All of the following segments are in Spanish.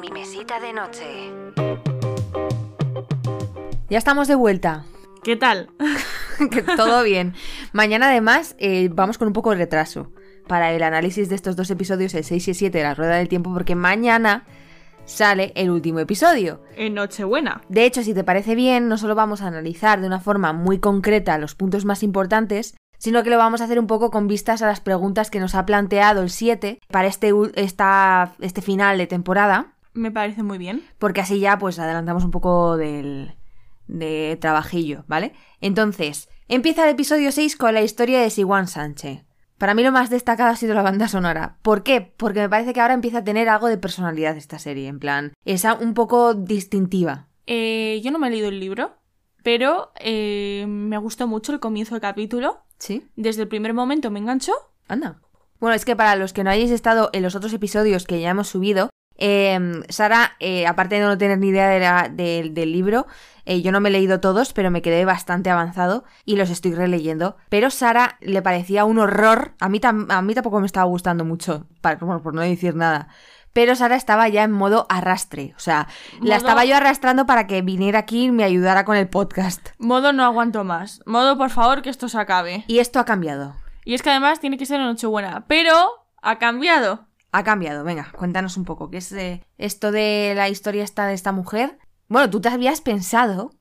mi mesita de noche. Ya estamos de vuelta. ¿Qué tal? que todo bien. Mañana además eh, vamos con un poco de retraso para el análisis de estos dos episodios, el 6 y el 7 de la Rueda del Tiempo, porque mañana sale el último episodio. En Nochebuena. De hecho, si te parece bien, no solo vamos a analizar de una forma muy concreta los puntos más importantes, sino que lo vamos a hacer un poco con vistas a las preguntas que nos ha planteado el 7 para este, esta, este final de temporada, Me parece muy bien. porque así ya pues adelantamos un poco del de trabajillo, ¿vale? Entonces, empieza el episodio 6 con la historia de Siwan Sánchez. Para mí lo más destacado ha sido la banda sonora. ¿Por qué? Porque me parece que ahora empieza a tener algo de personalidad esta serie, en plan, es un poco distintiva. Eh, yo no me he leído el libro, pero eh, me gustó mucho el comienzo del capítulo. ¿Sí? Desde el primer momento me enganchó. Anda. Bueno, es que para los que no hayáis estado en los otros episodios que ya hemos subido, eh, Sara, eh, aparte de no tener ni idea de la- del- del libro, eh, yo no me he leído todos, pero me quedé bastante avanzado y los estoy releyendo. Pero Sara le parecía un horror. A mí, tam- a mí tampoco me estaba gustando mucho, para- por no decir nada. Pero Sara estaba ya en modo arrastre. O sea, la estaba yo arrastrando para que viniera aquí y me ayudara con el podcast. Modo no aguanto más. Modo, por favor, que esto se acabe. Y esto ha cambiado. Y es que además tiene que ser en Nochebuena. Pero ha cambiado. Ha cambiado, venga, cuéntanos un poco, ¿qué es eh, esto de la historia esta de esta mujer? Bueno, tú te habías pensado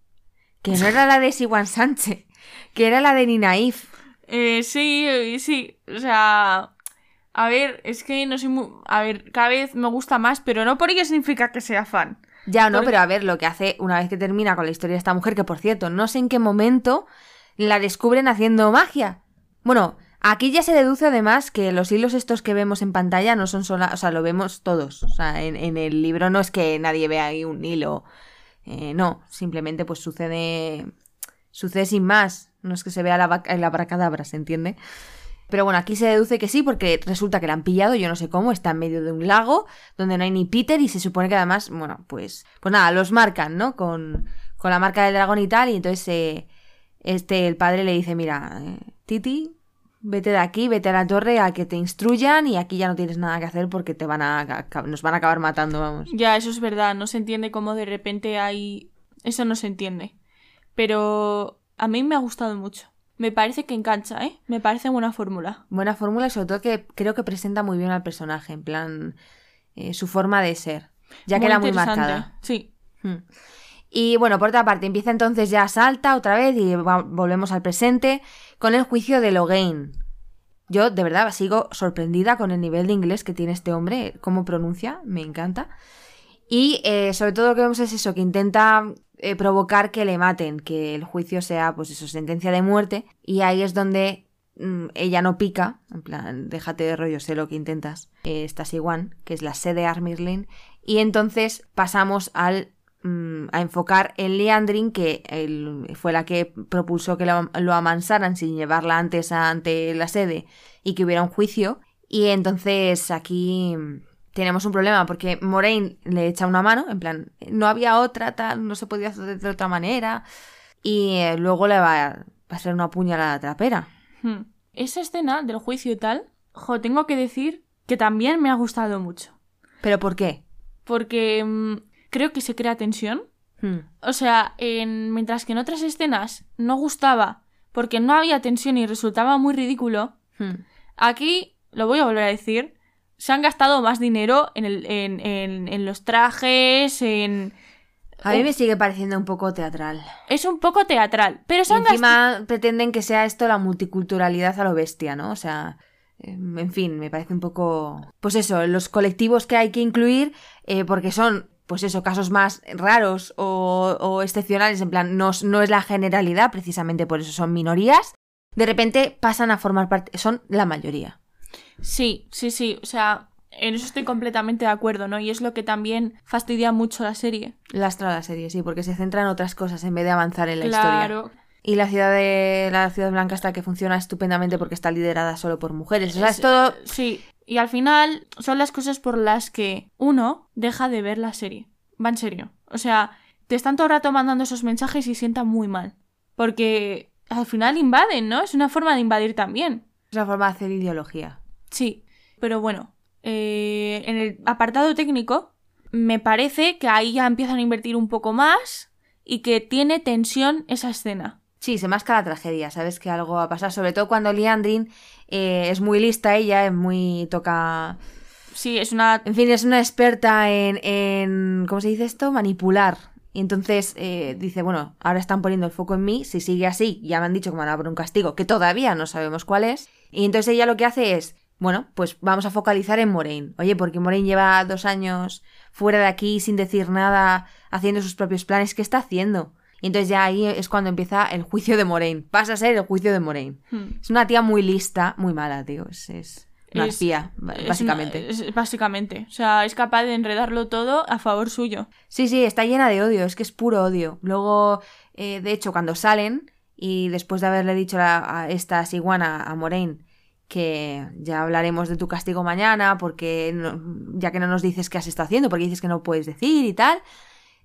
que no era la de Siwan Sánchez, que era la de Ninaif. Eh, sí, eh, sí. O sea. A ver, es que no soy muy. A ver, cada vez me gusta más, pero no por ello significa que sea fan. Ya, no, Porque- pero a ver, lo que hace una vez que termina con la historia de esta mujer, que por cierto, no sé en qué momento la descubren haciendo magia. Bueno, aquí ya se deduce además que los hilos estos que vemos en pantalla no son solo, o sea, lo vemos todos. O sea, en, el libro no es que nadie vea ahí un hilo. Eh, no, simplemente pues sucede, sucede sin más. No es que se vea la, vaca- la abracadabra, ¿se entiende? Pero bueno, aquí se deduce que sí, porque resulta que la han pillado, yo no sé cómo, está en medio de un lago donde no hay ni Peter y se supone que además, bueno, pues, pues nada, los marcan, ¿no? Con, con la marca del dragón y tal, y entonces eh, este, el padre le dice, mira, eh, Titi, vete de aquí, vete a la torre a que te instruyan y aquí ya no tienes nada que hacer porque te van a, nos van a acabar matando, vamos. Ya, eso es verdad. No se entiende cómo de repente hay. Eso no se entiende. Pero a mí me ha gustado mucho. Me parece que engancha, ¿eh? Me parece buena fórmula. Buena fórmula y sobre todo que creo que presenta muy bien al personaje, en plan, eh, su forma de ser, ya queda muy interesante. marcada. Sí. Hmm. Y bueno, por otra parte, empieza entonces ya salta otra vez y volvemos al presente con el juicio de Logain. Yo de verdad sigo sorprendida con el nivel de inglés que tiene este hombre, cómo pronuncia, me encanta. Y eh, sobre todo lo que vemos es eso, que intenta eh, provocar que le maten, que el juicio sea pues eso, sentencia de muerte. Y ahí es donde mm, ella no pica, en plan, déjate de rollo, sé lo que intentas. Eh, está Siwan, que es la sede de Armirlin. Y entonces pasamos al a enfocar en Leandrin, que el- fue la que propulsó que lo, lo amansaran sin llevarla antes ante la sede y que hubiera un juicio. Y entonces aquí mm, tenemos un problema porque Moraine le echa una mano, en plan, no había otra, tal, no se podía hacer de otra manera. Y eh, luego le va a, ser una puñalada trapera. Hmm. Esa escena del juicio y tal, jo, tengo que decir que también me ha gustado mucho. ¿Pero por qué? Porque mm, creo que se crea tensión. Hmm. O sea, en- mientras que en otras escenas no gustaba porque no había tensión y resultaba muy ridículo, Hmm. aquí, lo voy a volver a decir, se han gastado más dinero en, el, en, en- en los trajes, en... A mí me sigue pareciendo un poco teatral. Es un poco teatral, pero gastado... encima pretenden que sea esto la multiculturalidad a lo bestia, ¿no? O sea, eh, en fin, me parece un poco... Pues eso, los colectivos que hay que incluir, eh, porque son, pues eso, casos más raros o, o excepcionales, en plan, no, es- no es la generalidad, precisamente por eso son minorías, de repente pasan a formar parte, son la mayoría. Sí, sí, sí, o sea, en eso estoy completamente de acuerdo, ¿no? Y es lo que también fastidia mucho la serie. Lastra la serie, sí, porque se centra en otras cosas en vez de avanzar en la historia. claro. Y la ciudad de la ciudad blanca está que funciona estupendamente porque está liderada solo por mujeres. O sea, Es- todo Sí, y al final son las cosas por las que uno deja de ver la serie. Va en serio. O sea, te están todo el rato mandando esos mensajes y sienta muy mal. Porque al final invaden, ¿no? Es una forma de invadir también. es una forma de hacer ideología. Sí, pero bueno, eh, en el apartado técnico, me parece que ahí ya empiezan a invertir un poco más y que tiene tensión esa escena. Sí, se masca la tragedia, sabes que algo va a pasar, sobre todo cuando Liandrin eh, es muy lista ella, es muy toca... Sí, es una... En fin, es una experta en, en ¿cómo se dice esto? Manipular. Y entonces eh, dice, bueno, ahora están poniendo el foco en mí, si sigue así, ya me han dicho que me van a poner un castigo, que todavía no sabemos cuál es. Y entonces ella lo que hace es, bueno, pues vamos a focalizar en Moraine. Oye, porque Moraine lleva dos años fuera de aquí sin decir nada, haciendo sus propios planes, ¿qué está haciendo? Y entonces ya ahí es cuando empieza el juicio de Moraine. Pasa a ser el juicio de Moraine. Hmm. Es una tía muy lista, muy mala, tío. Es, es una Es- espía, Es básicamente. una- es- básicamente. O sea, es capaz de enredarlo todo a favor suyo. Sí, sí, está llena de odio, es que es puro odio. Luego, eh, de hecho, cuando salen, y después de haberle dicho a, a esta ciguana, a Moraine, que ya hablaremos de tu castigo mañana, porque no- ya que no nos dices qué has estado haciendo, porque dices que no puedes decir y tal.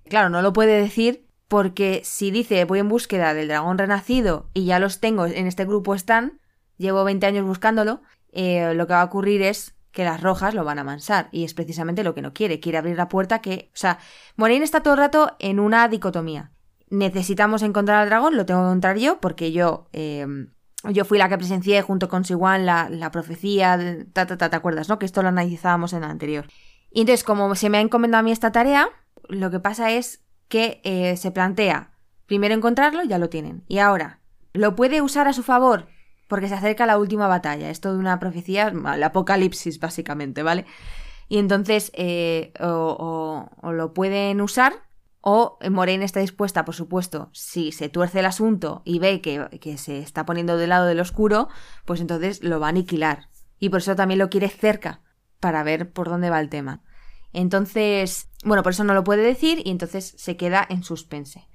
Claro, no lo puede decir porque si dice voy en búsqueda del dragón renacido y ya los tengo, en este grupo están, llevo 20 años buscándolo, eh, lo que va a ocurrir es que las rojas lo van a mansar y es precisamente lo que no quiere, quiere abrir la puerta que, o sea, Moraine está todo el rato en una dicotomía. Necesitamos encontrar al dragón, lo tengo que encontrar yo porque yo eh, yo fui la que presencié junto con Siwan la, la profecía, ta, ta, ta, ¿te acuerdas, no? Que esto lo analizábamos en la anterior. Y entonces, como se me ha encomendado a mí esta tarea, lo que pasa es que eh, se plantea primero encontrarlo, ya lo tienen. Y ahora, ¿lo puede usar a su favor? Porque se acerca la última batalla. Esto de una profecía, el apocalipsis, básicamente, ¿vale? Y entonces, eh, o, o- o lo pueden usar, o Moraine está dispuesta, por supuesto, si se tuerce el asunto y ve que, que se está poniendo del lado del oscuro, pues entonces lo va a aniquilar. Y por eso también lo quiere cerca, para ver por dónde va el tema. Entonces, bueno, por eso no lo puede decir y entonces se queda en suspense.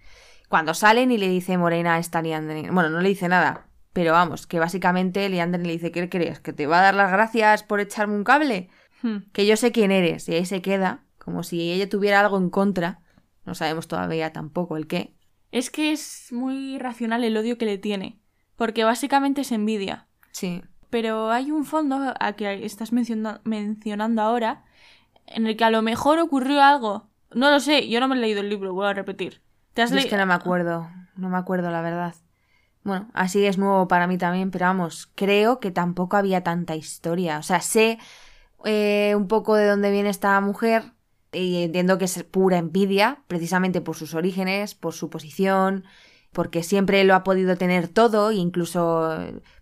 Cuando salen y le dice Morena a esta Liandrin, bueno, no le dice nada, pero vamos, que básicamente Liandrin le dice, ¿qué crees? ¿Que te va a dar las gracias por echarme un cable? Hmm. Que yo sé quién eres. Y ahí se queda, como si ella tuviera algo en contra. No sabemos todavía tampoco el qué. Es que es muy racional el odio que le tiene. Porque básicamente es envidia. Sí. Pero hay un fondo a que estás menciona- mencionando ahora en el que a lo mejor ocurrió algo. No lo sé, yo no me he leído el libro, vuelvo a repetir. ¿Te has Yo es que no me acuerdo, no me acuerdo la verdad. Bueno, así es nuevo para mí también, pero vamos, creo que tampoco había tanta historia. O sea, sé eh, un poco de dónde viene esta mujer y entiendo que es pura envidia, precisamente por sus orígenes, por su posición, porque siempre lo ha podido tener todo, e incluso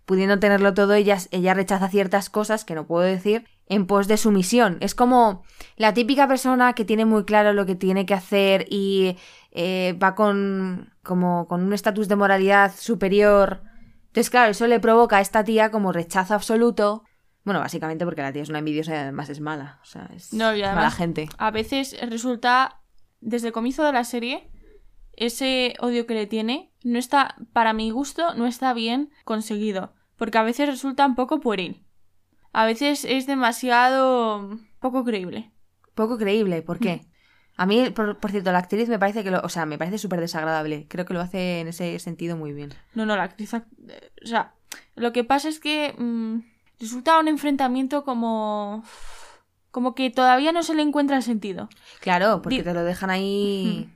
pudiendo tenerlo todo, ella, ella rechaza ciertas cosas que no puedo decir en pos de su misión. Es como la típica persona que tiene muy claro lo que tiene que hacer y eh, va con como con un estatus de moralidad superior. Entonces, claro, eso le provoca a esta tía como rechazo absoluto. Bueno, básicamente porque la tía es una envidiosa y además es mala. O sea, es No, y mala gente. A veces resulta, desde el comienzo de la serie, ese odio que le tiene no está, para mi gusto, no está bien conseguido. Porque a veces resulta un poco pueril. A veces es demasiado poco creíble. Poco creíble, ¿por qué? A mí, por, por cierto, la actriz me parece que lo, o sea, me parece súper desagradable. Creo que lo hace en ese sentido muy bien. No, no, la actriz. act- eh, O sea, lo que pasa es que mm, resulta un enfrentamiento como. como que todavía no se le encuentra el sentido. Claro, porque Di- te lo dejan ahí.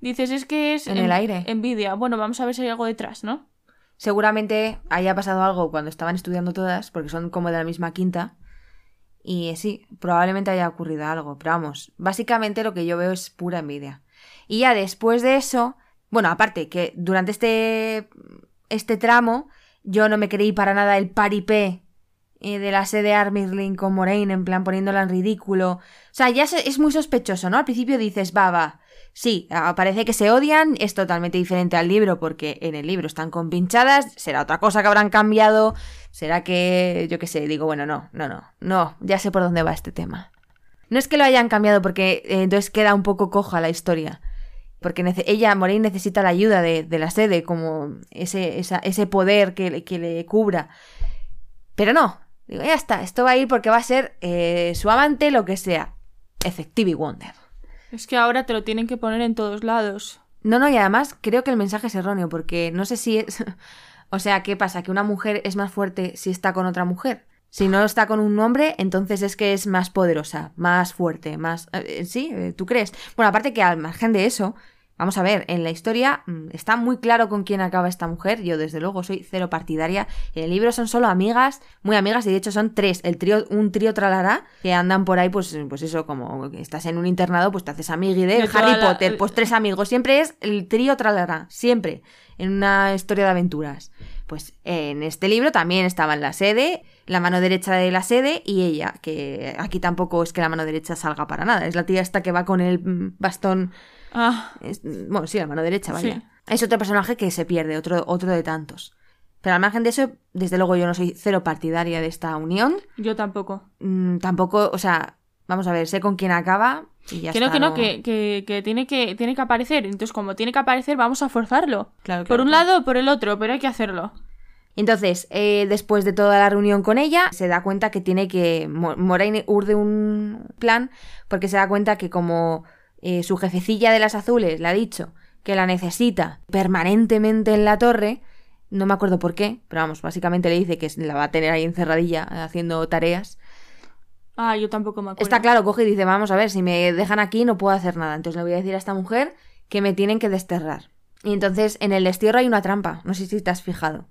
Dices, es que es. En el aire. Envidia. Bueno, vamos a ver si hay algo detrás, ¿no? Seguramente haya pasado algo cuando estaban estudiando todas, porque son como de la misma quinta. Y sí, probablemente haya ocurrido algo. Pero vamos, básicamente lo que yo veo es pura envidia. Y ya después de eso, bueno, aparte que durante este, este tramo, yo no me creí para nada el paripé eh, de la sede Armirling con Moraine, en plan poniéndola en ridículo. O sea, ya es muy sospechoso, ¿no? Al principio dices, va, va. Sí, parece que se odian, es totalmente diferente al libro porque en el libro están compinchadas, será otra cosa que habrán cambiado, será que, yo qué sé, digo, bueno, no, no, no, no, ya sé por dónde va este tema. No es que lo hayan cambiado porque eh, entonces queda un poco coja la historia, porque ella, Moraine, necesita la ayuda de, la sede, como ese, ese poder que, le- que le cubra. Pero no, digo, ya está, esto va a ir porque va a ser eh, su amante, lo que sea. Effective Wonder. Es que ahora te lo tienen que poner en todos lados. No, no, y además creo que el mensaje es erróneo, porque no sé si es. o sea, ¿qué pasa? ¿Que una mujer es más fuerte si está con otra mujer? Si no está con un hombre, entonces es que es más poderosa, más fuerte, más... eh, ¿Sí? eh, ¿Tú crees? Bueno, aparte que al margen de eso, vamos a ver, en la historia mm, está muy claro con quién acaba esta mujer. Yo, desde luego, soy cero partidaria. En el libro son solo amigas, muy amigas, y de hecho son tres. El trío, un trío tralará, que andan por ahí, pues, pues eso, como que estás en un internado, pues te haces amigui de Harry la- Potter, pues tres amigos. Siempre es el trío tralará, siempre, en una historia de aventuras. Pues en este libro también estaban la sede, la mano derecha de la sede y ella, que aquí tampoco es que la mano derecha salga para nada. Es la tía esta que va con el bastón. Ah, es- bueno, sí, la mano derecha, vaya. Sí. Es otro personaje que se pierde, otro, otro de tantos. Pero al margen de eso, desde luego yo no soy cero partidaria de esta unión. yo tampoco. Mm, tampoco, o sea, vamos a ver, sé con quién acaba y ya que no, está, que no, que, que, que tiene que tiene que aparecer. Entonces, como tiene que aparecer, vamos a forzarlo. Claro, por claro, un lado o por el otro, pero hay que hacerlo. Entonces, eh, después de toda la reunión con ella, se da cuenta que tiene que. Mo- Moraine urde un plan porque se da cuenta que, como eh, su jefecilla de las azules le ha dicho que la necesita permanentemente en la torre, no me acuerdo por qué, pero vamos, básicamente le dice que la va a tener ahí encerradilla haciendo tareas. Ah, yo tampoco me acuerdo. Está claro, coge y dice: Vamos a ver, si me dejan aquí no puedo hacer nada. Entonces le voy a decir a esta mujer que me tienen que desterrar. Y entonces en el destierro hay una trampa, no sé si te has fijado.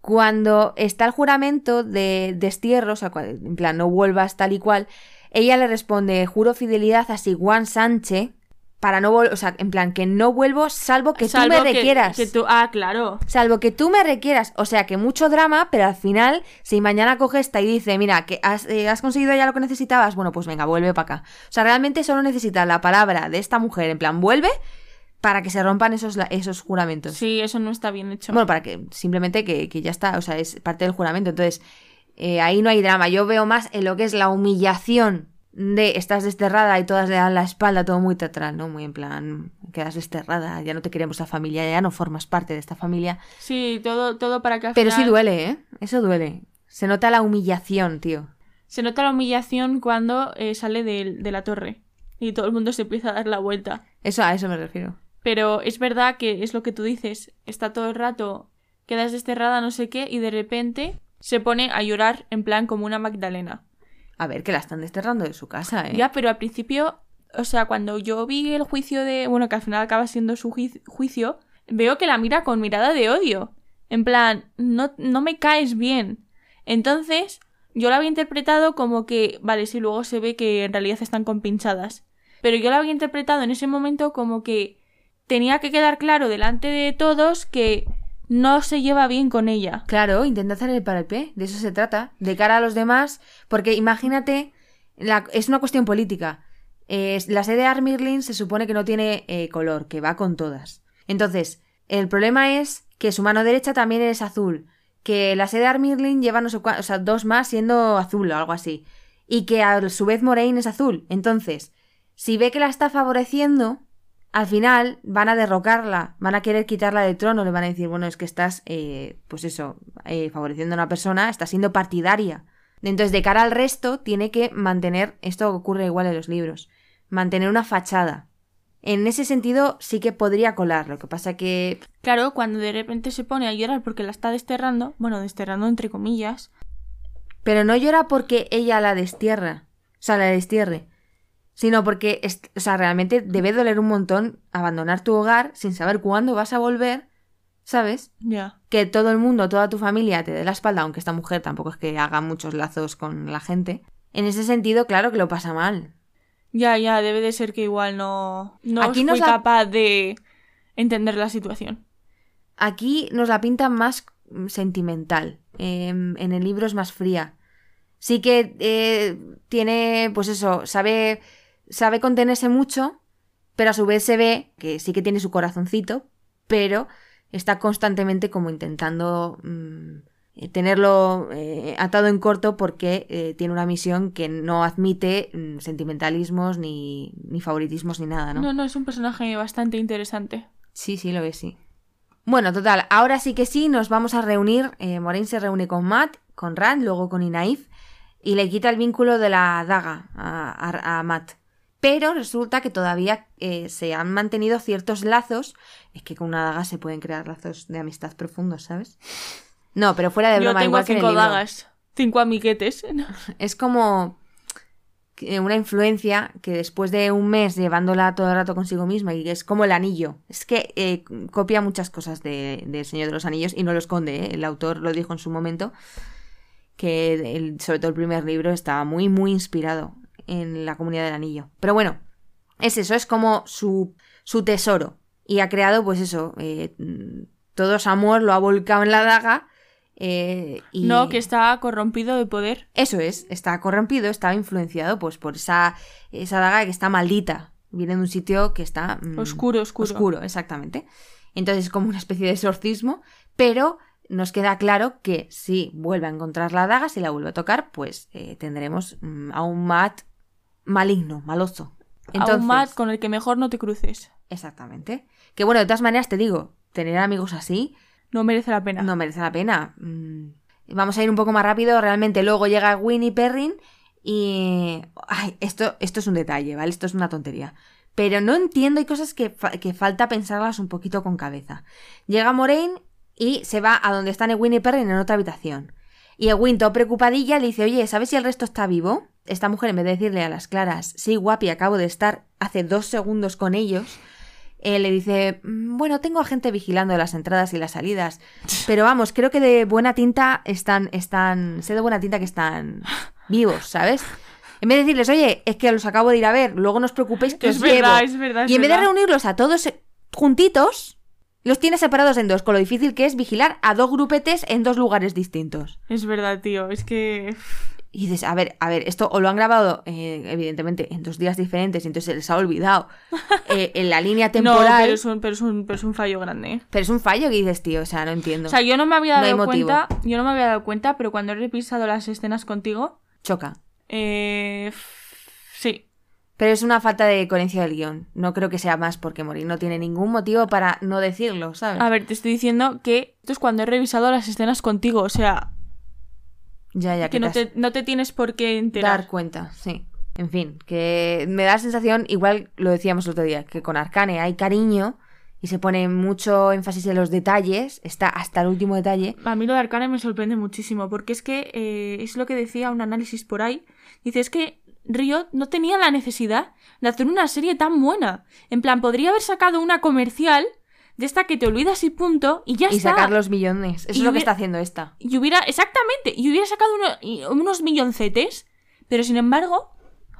Cuando está el juramento de destierro, o sea, en plan, no vuelvas tal y cual, ella le responde, juro fidelidad a Siguan Sánchez para no volver, o sea, en plan, que no vuelvo salvo que Salvo tú me que- requieras. que tú- Ah, claro. Salvo que tú me requieras. O sea, que mucho drama, pero al final, si mañana coge esta y dice, mira, que has, eh, has conseguido ya lo que necesitabas, bueno, pues venga, vuelve para acá. O sea, realmente solo necesita la palabra de esta mujer, en plan, vuelve, para que se rompan esos, esos juramentos. Sí, eso no está bien hecho. Bueno, para que simplemente que, que ya está, o sea, es parte del juramento. Entonces, eh, ahí no hay drama. Yo veo más en lo que es la humillación de estás desterrada y todas le dan la espalda, todo muy teatral, ¿no? Muy en plan, quedas desterrada, ya no te queremos la familia, ya no formas parte de esta familia. Sí, todo, todo para que al Pero sí duele, ¿eh? Eso duele. Se nota la humillación, tío. Se nota la humillación cuando eh, sale de, de la torre y todo el mundo se empieza a dar la vuelta. Eso a eso me refiero. Pero es verdad que es lo que tú dices. Está todo el rato, quedas desterrada, no sé qué, y de repente se pone a llorar en plan como una Magdalena. A ver, que la están desterrando de su casa, ¿eh? Ya, pero al principio, o sea, cuando yo vi el juicio de. Bueno, que al final acaba siendo su juicio, veo que la mira con mirada de odio. En plan, no, no me caes bien. Entonces, yo la había interpretado como que. Vale, sí, luego se ve que en realidad están compinchadas. Pero yo la había interpretado en ese momento como que tenía que quedar claro delante de todos que no se lleva bien con ella. Claro, intenta hacer el parapé, de eso se trata, de cara a los demás, porque imagínate, es una cuestión política. La sede de Armirlin se supone que no tiene eh, color, que va con todas. Entonces, el problema es que su mano derecha también es azul, que la sede de Armirlin lleva no sé o sea, dos más siendo azul o algo así, y que a su vez Moraine es azul. Entonces, si ve que la está favoreciendo, al final van a derrocarla, van a querer quitarla del trono, le van a decir, bueno, es que estás, eh, pues eso, eh, favoreciendo a una persona, estás siendo partidaria. Entonces, de cara al resto, tiene que mantener, esto ocurre igual en los libros, mantener una fachada. En ese sentido, sí que podría colar, lo que pasa que... Claro, cuando de repente se pone a llorar porque la está desterrando, bueno, desterrando entre comillas, Pero no llora porque ella la destierra, o sea, la destierre, sino porque, es- o sea, realmente debe doler un montón abandonar tu hogar sin saber cuándo vas a volver, ¿sabes? ya. que todo el mundo, toda tu familia te dé la espalda, aunque esta mujer tampoco es que haga muchos lazos con la gente. En ese sentido, claro que lo pasa mal. Ya, ya, debe de ser que igual no, no Aquí fui nos la- capaz de entender la situación. Aquí nos la pintan más sentimental. em, en el libro es más fría. Sí que eh, tiene, pues eso, sabe, sabe contenerse mucho, pero a su vez se ve que sí que tiene su corazoncito, pero está constantemente como intentando mm, eh, tenerlo eh, atado en corto porque eh, tiene una misión que no admite mm, sentimentalismos ni, ni favoritismos ni nada, ¿no? No, no, es un personaje bastante interesante. Sí, sí, lo ves, sí. Bueno, total, ahora sí que sí, nos vamos a reunir. Eh, Moraine se reúne con Matt, con Rand, luego con Inaif, y le quita el vínculo de la daga a, a- a Matt. Pero resulta que todavía eh, se han mantenido ciertos lazos. Es que con una daga se pueden crear lazos de amistad profundos, ¿sabes? No, pero fuera de Yo broma, tengo igual que en el cinco libro. dagas. Cinco amiguetes. Es como una influencia que después de un mes llevándola todo el rato consigo misma y es como el anillo. Es que eh, copia muchas cosas de, de El Señor de los Anillos y no lo esconde. ¿eh? El autor lo dijo en su momento que el- sobre todo el primer libro estaba muy, muy inspirado en la comunidad del anillo. Pero bueno, es eso, es como su, su tesoro. Y ha creado, pues eso, eh, todo su amor lo ha volcado en la daga. eh, y... No, que está corrompido de poder. Eso es, está corrompido, está influenciado pues por esa, esa daga que está maldita. Viene de un sitio que está... mm, Oscuro, oscuro. Oscuro, exactamente. Entonces es como una especie de exorcismo, pero nos queda claro que si vuelve a encontrar la daga, si la vuelve a tocar, pues eh, tendremos mm, a un Matt maligno, maloso. A un con el que mejor no te cruces. Exactamente. Que bueno, de todas maneras te digo, tener amigos así No merece la pena. no merece la pena. Mm, Vamos a ir un poco más rápido. Realmente luego llega Winnie Perrin y... Ay, esto, esto es un detalle, ¿vale? Esto es una tontería. Pero no entiendo, hay cosas que, fa- que falta pensarlas un poquito con cabeza. Llega Moraine y se va a donde están Winnie Perrin en otra habitación. Y Ewin, todo preocupadilla, le dice, oye, ¿sabes si el resto está vivo? Esta mujer, en vez de decirle a las claras, sí, guapi, acabo de estar hace dos segundos con ellos, eh, le dice, "Mm, bueno, tengo a gente vigilando las entradas y las salidas, pero vamos, creo que de buena tinta están, están, sé de buena tinta que están vivos, ¿sabes? En vez de decirles, oye, es que los acabo de ir a ver, luego no os preocupéis que Es os verdad, llevo". es verdad, es y en vez de reunirlos a todos eh, juntitos, los tiene separados en dos, con lo difícil que es vigilar a dos grupetes en dos lugares distintos. Es verdad, tío. Es que. Y dices, a ver, a ver, esto o lo han grabado, eh, evidentemente, en dos días diferentes, y entonces se les ha olvidado eh, en la línea No, temporal. pero es, un, pero, es un, pero es un fallo grande. ¿eh? Pero es un fallo que dices, tío, o sea, no entiendo. O sea, yo no me había No dado motivo. cuenta. Yo no me había dado cuenta, pero cuando he revisado las escenas contigo. Choca. Eh, sí. Pero es una falta de coherencia del guion. No creo que sea más porque morir no tiene ningún motivo para no decirlo, ¿sabes? A ver, te estoy diciendo que esto es cuando he revisado las escenas contigo. O sea, ya, ya, que no te has- te, no te tienes por qué enterar. dar cuenta, sí. En fin, que me da la sensación, igual lo decíamos el otro día, que con Arcane hay cariño y se pone mucho énfasis en los detalles, está hasta el último detalle. A mí lo de Arcane me sorprende muchísimo, porque es que eh, es lo que decía un análisis por ahí. Dice, es que Riot no tenía la necesidad de hacer una serie tan buena. En plan, podría haber sacado una comercial de esta que te olvidas y punto, y ya Y está. sacar los millones. Eso Y es lo que está haciendo esta. Y hubiera, exactamente, y hubiera sacado uno- y- unos milloncetes, pero sin embargo,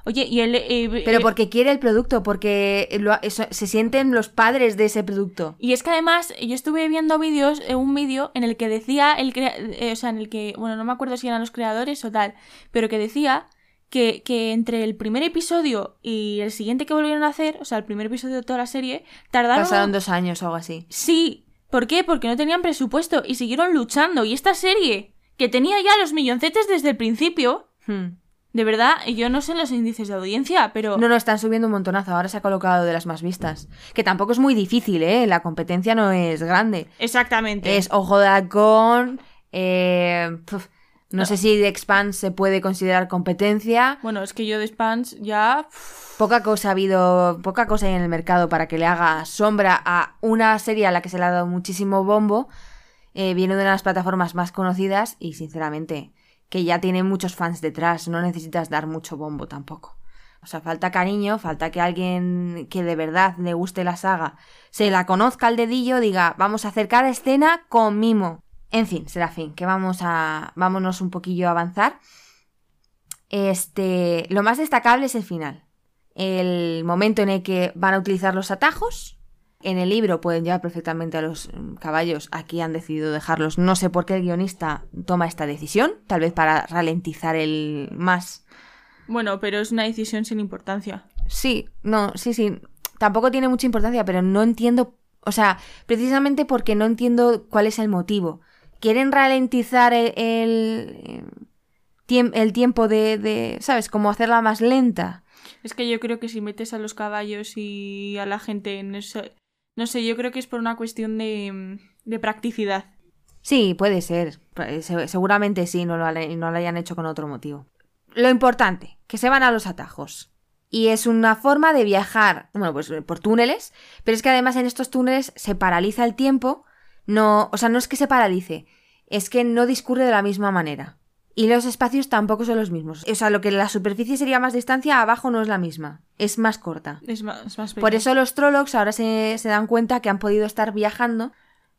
oye, y el... eh, Pero eh, porque quiere el producto, porque lo- eso- se sienten los padres de ese producto. Y es que además yo estuve viendo vídeos, eh, un vídeo en el que decía, el crea- eh, o sea, en el que, bueno, no me acuerdo si eran los creadores o tal, pero que decía que, que entre el primer episodio y el siguiente que volvieron a hacer, o sea, el primer episodio de toda la serie, tardaron... Pasaron dos años o algo así. Sí, ¿por qué? Porque no tenían presupuesto y siguieron luchando. Y esta serie, que tenía ya los milloncetes desde el principio, Hmm. de verdad, yo no sé los índices de audiencia, pero... No, no, están subiendo un montonazo. Ahora se ha colocado de las más vistas. Que tampoco es muy difícil, ¿eh? La competencia no es grande. Exactamente. Es Ojo de Halcón. eh, puf, no sé si The Expanse se puede considerar competencia. Bueno, es que yo de Spans ya... Poca cosa ha habido, poca cosa hay en el mercado para que le haga sombra a una serie a la que se le ha dado muchísimo bombo. Eh, viene de una de las plataformas más conocidas y, sinceramente, que ya tiene muchos fans detrás. No necesitas dar mucho bombo tampoco. O sea, falta cariño, falta que alguien que de verdad le guste la saga se la conozca al dedillo, diga, vamos a hacer cada escena con mimo. En fin, Serafín, que vamos a. vámonos un poquillo a avanzar. Este. Lo más destacable es el final. El momento en el que van a utilizar los atajos. En el libro pueden llevar perfectamente a los mm, caballos. Aquí han decidido dejarlos. No sé por qué el guionista toma esta decisión. Tal vez para ralentizar el más. Bueno, pero es una decisión sin importancia. Sí, no, sí, sí. Tampoco tiene mucha importancia, pero no entiendo. O sea, precisamente porque no entiendo cuál es el motivo. ¿Quieren ralentizar el, el, el tiempo de, de. ¿Sabes? Como hacerla más lenta. Es que yo creo que si metes a los caballos y a la gente en eso... No sé, yo creo que es por una cuestión de, de practicidad. Sí, puede ser. Se- Seguramente sí, no lo, no lo hayan hecho con otro motivo. Lo importante, que se van a los atajos. Y es una forma de viajar, bueno, pues por túneles, pero es que además en estos túneles se paraliza el tiempo. No, o sea, no es que se paralice, es que no discurre de la misma manera. Y los espacios tampoco son los mismos. O sea, lo que la superficie sería más distancia, abajo no es la misma. Es más corta. Es más, es más Por eso los Trollocs ahora se, se dan cuenta que han podido estar viajando.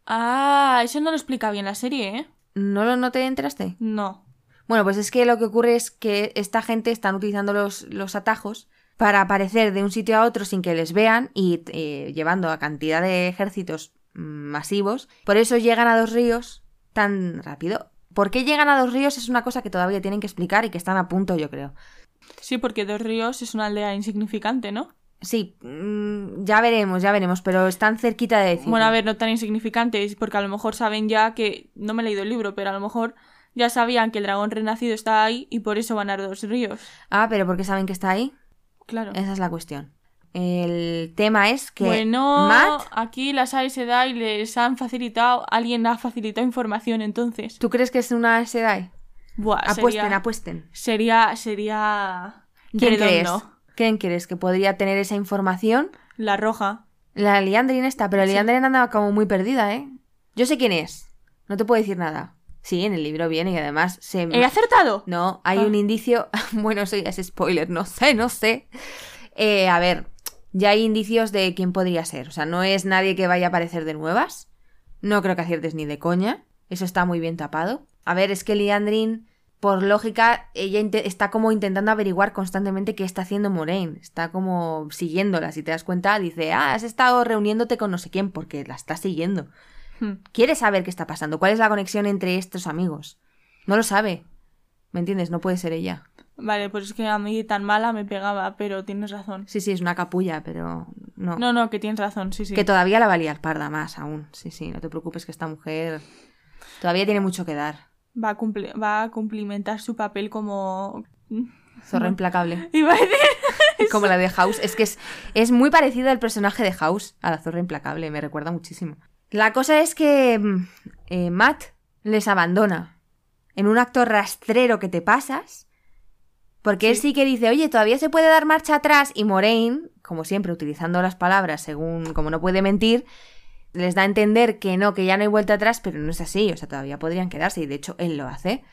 Ah, eso no lo explica bien la serie, ¿eh? ¿No, lo, no te enteraste? No. Bueno, pues es que lo que ocurre es que esta gente están utilizando los, los atajos para aparecer de un sitio a otro sin que les vean y eh, llevando a cantidad de ejércitos masivos. Por eso llegan a dos ríos tan rápido. ¿Por qué llegan a dos ríos? Es una cosa que todavía tienen que explicar y que están a punto, yo creo. Sí, porque Dos Ríos es una aldea insignificante, ¿no? Sí, mm, ya veremos, ya veremos, pero están cerquita de decir. Bueno, a ver, no tan insignificante, es porque a lo mejor saben ya que. No me he leído el libro, pero a lo mejor ya sabían que el dragón renacido está ahí y por eso van a Dos Ríos. Ah, pero ¿por qué saben que está ahí? Claro. Esa es la cuestión. El tema es que Bueno, Matt, aquí las Sedai les han facilitado, alguien ha facilitado información entonces. ¿tú crees que es una Sedai? Buah, Apuesten, sería, apuesten. sería, sería ¿Quién crees? ¿Quién crees que podría tener esa información? La roja. La Liandrin está, pero Sí. Liandrin andaba como muy perdida, ¿eh? Yo sé quién es. No te puedo decir nada. Sí, en el libro viene y además se... ¿He acertado? No, hay Ah. un indicio. Bueno, eso ya es spoiler, no sé, no sé. Eh, a ver, ya hay indicios de quién podría ser. O sea, no es nadie que vaya a aparecer de nuevas. No creo que aciertes ni de coña. Eso está muy bien tapado. A ver, es que Liandrin, por lógica, ella está como intentando averiguar constantemente qué está haciendo Moraine. Está como siguiéndola. Si te das cuenta, dice, ah, has estado reuniéndote con no sé quién, porque la está siguiendo. Hmm. Quiere saber qué está pasando. ¿Cuál es la conexión entre estos amigos? No lo sabe. ¿Me entiendes? No puede ser ella. Vale, pues es que a mí tan mala me pegaba, pero tienes razón. Sí, sí, es una capulla, pero no. No, no, que tienes razón, sí, sí. Que todavía la va a liar parda más aún. Sí, sí, no te preocupes que esta mujer todavía tiene mucho que dar. Va a, va a cumplimentar su papel como... Zorra implacable. Iba a decir... Como la de House. Es que es, es muy parecido al personaje de House a la zorra implacable. Me recuerda muchísimo. La cosa es que mm, eh, Matt les abandona en un acto rastrero que te pasas. Porque él Sí. que dice, oye, todavía se puede dar marcha atrás. Y Moraine, como siempre, utilizando las palabras según como no puede mentir, les da a entender que no, que ya no hay vuelta atrás, pero no es así. O sea, todavía podrían quedarse. Y de hecho, él lo hace.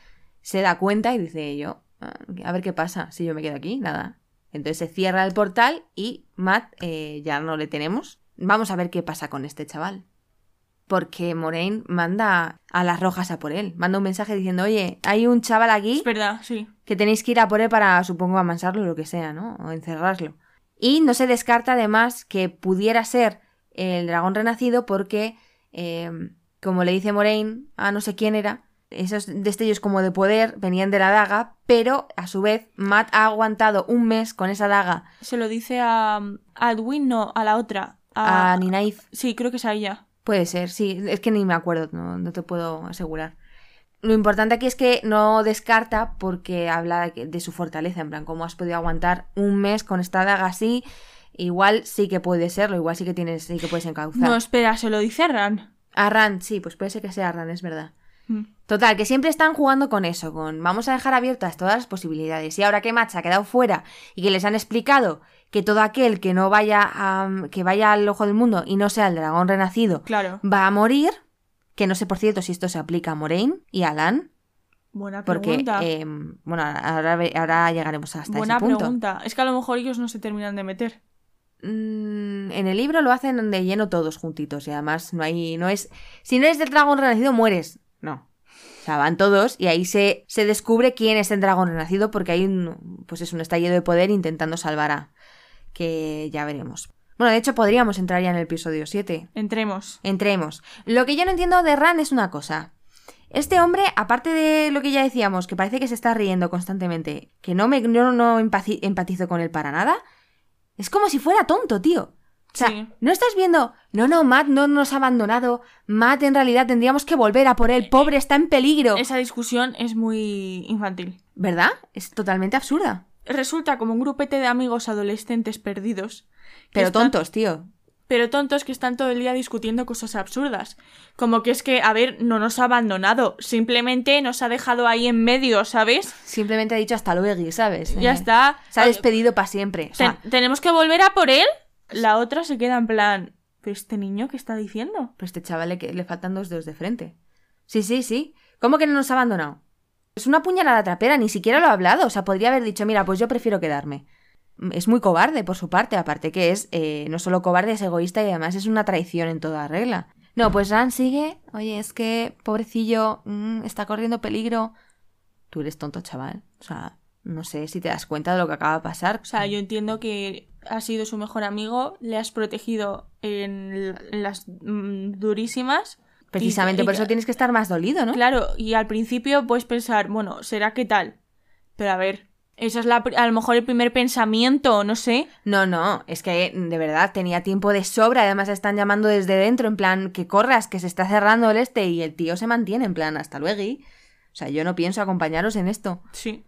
Se da cuenta y dice yo, "Ah, a ver qué pasa si yo me quedo aquí. Nada. Entonces se cierra el portal y Matt eh, ya no le tenemos. Vamos a ver qué pasa con este chaval. Porque Moraine manda a las rojas a por él. Manda un mensaje diciendo, oye, hay un chaval aquí Es verdad, sí. que tenéis que ir a por él para, supongo, amansarlo o lo que sea, ¿no? O encerrarlo. Y no se descarta además que pudiera ser el dragón renacido porque, eh, como le dice Moraine a no sé quién era, esos destellos como de poder venían de la daga, pero a su vez Matt ha aguantado un mes con esa daga Se lo dice a, a Edwin, no, a la otra. A... a. Sí, creo que es a ella. Puede ser, sí, es que ni me acuerdo, no, no te puedo asegurar. Lo importante aquí es que no descarta porque habla de, su fortaleza, en plan, cómo has podido aguantar un mes con esta daga así, igual sí que puede serlo, igual sí que tienes, sí que puedes encauzar. No, espera, se lo dice a Ran. A Rand, sí, pues puede ser que sea Rand, es verdad. Mm. Total, que siempre están jugando con eso, con vamos a dejar abiertas todas las posibilidades. Y ahora que Matt se ha quedado fuera y que les han explicado que todo aquel que no vaya a, que vaya al ojo del mundo y no sea el dragón renacido Claro. va a morir, que no sé por cierto si esto se aplica a Moraine y a Lan, Buena porque pregunta. eh, bueno, ahora, ahora llegaremos hasta Buena ese punto. pregunta. Es que a lo mejor ellos no se terminan de meter. Mm, en el libro lo hacen de lleno todos juntitos y además no hay no es si no eres del dragón renacido mueres, no. O sea, van todos y ahí se, se descubre quién es el dragón renacido porque hay un pues es un estallido de poder intentando salvar a que ya veremos. Bueno, de hecho podríamos entrar ya en el episodio 7. Entremos. Entremos. Lo que yo no entiendo de Ran es una cosa. Este hombre, aparte de lo que ya decíamos, que parece que se está riendo constantemente, que no me no, no empatizo con él para nada, es como si fuera tonto, tío. O sea, Sí. no estás viendo, no, no, Matt no nos ha abandonado, Matt en realidad tendríamos que volver a por él, pobre, está en peligro. Esa discusión es muy infantil. ¿Verdad? Es totalmente absurda. Resulta como un grupete de amigos adolescentes perdidos. Pero están- tontos, tío. Pero tontos que están todo el día discutiendo cosas absurdas. Como que es que, a ver, no nos ha abandonado. Simplemente nos ha dejado ahí en medio, ¿sabes? Simplemente ha dicho hasta luego, ¿sabes? Ya Eh, está. Se ha despedido para siempre. O sea, ten- ¿Tenemos que volver a por él? La otra se queda en plan. ¿Pero este niño qué está diciendo? Pero este chaval le, que- le faltan dos dedos de frente. Sí, sí, sí. ¿Cómo que no nos ha abandonado? Es una puñalada trapera, ni siquiera lo ha hablado. O sea, podría haber dicho, mira, pues yo prefiero quedarme. Es muy cobarde por su parte, aparte que es eh, no solo cobarde, es egoísta y además es una traición en toda regla. No, pues Ran sigue, oye, es que pobrecillo, mm, está corriendo peligro. Tú eres tonto, chaval. O sea, no sé si te das cuenta de lo que acaba de pasar. O sea, yo entiendo que has sido su mejor amigo, le has protegido en, las mm, durísimas. Precisamente y- por y- eso tienes que estar más dolido, ¿no? Claro, y al principio puedes pensar, bueno, ¿será qué tal? Pero a ver, esa es la, a lo mejor el primer pensamiento, no sé. No, no, es que de verdad tenía tiempo de sobra, además están llamando desde dentro, en plan, que corras, que se está cerrando el este y el tío se mantiene, en plan, hasta luego. O sea, yo no pienso acompañaros en esto. Sí.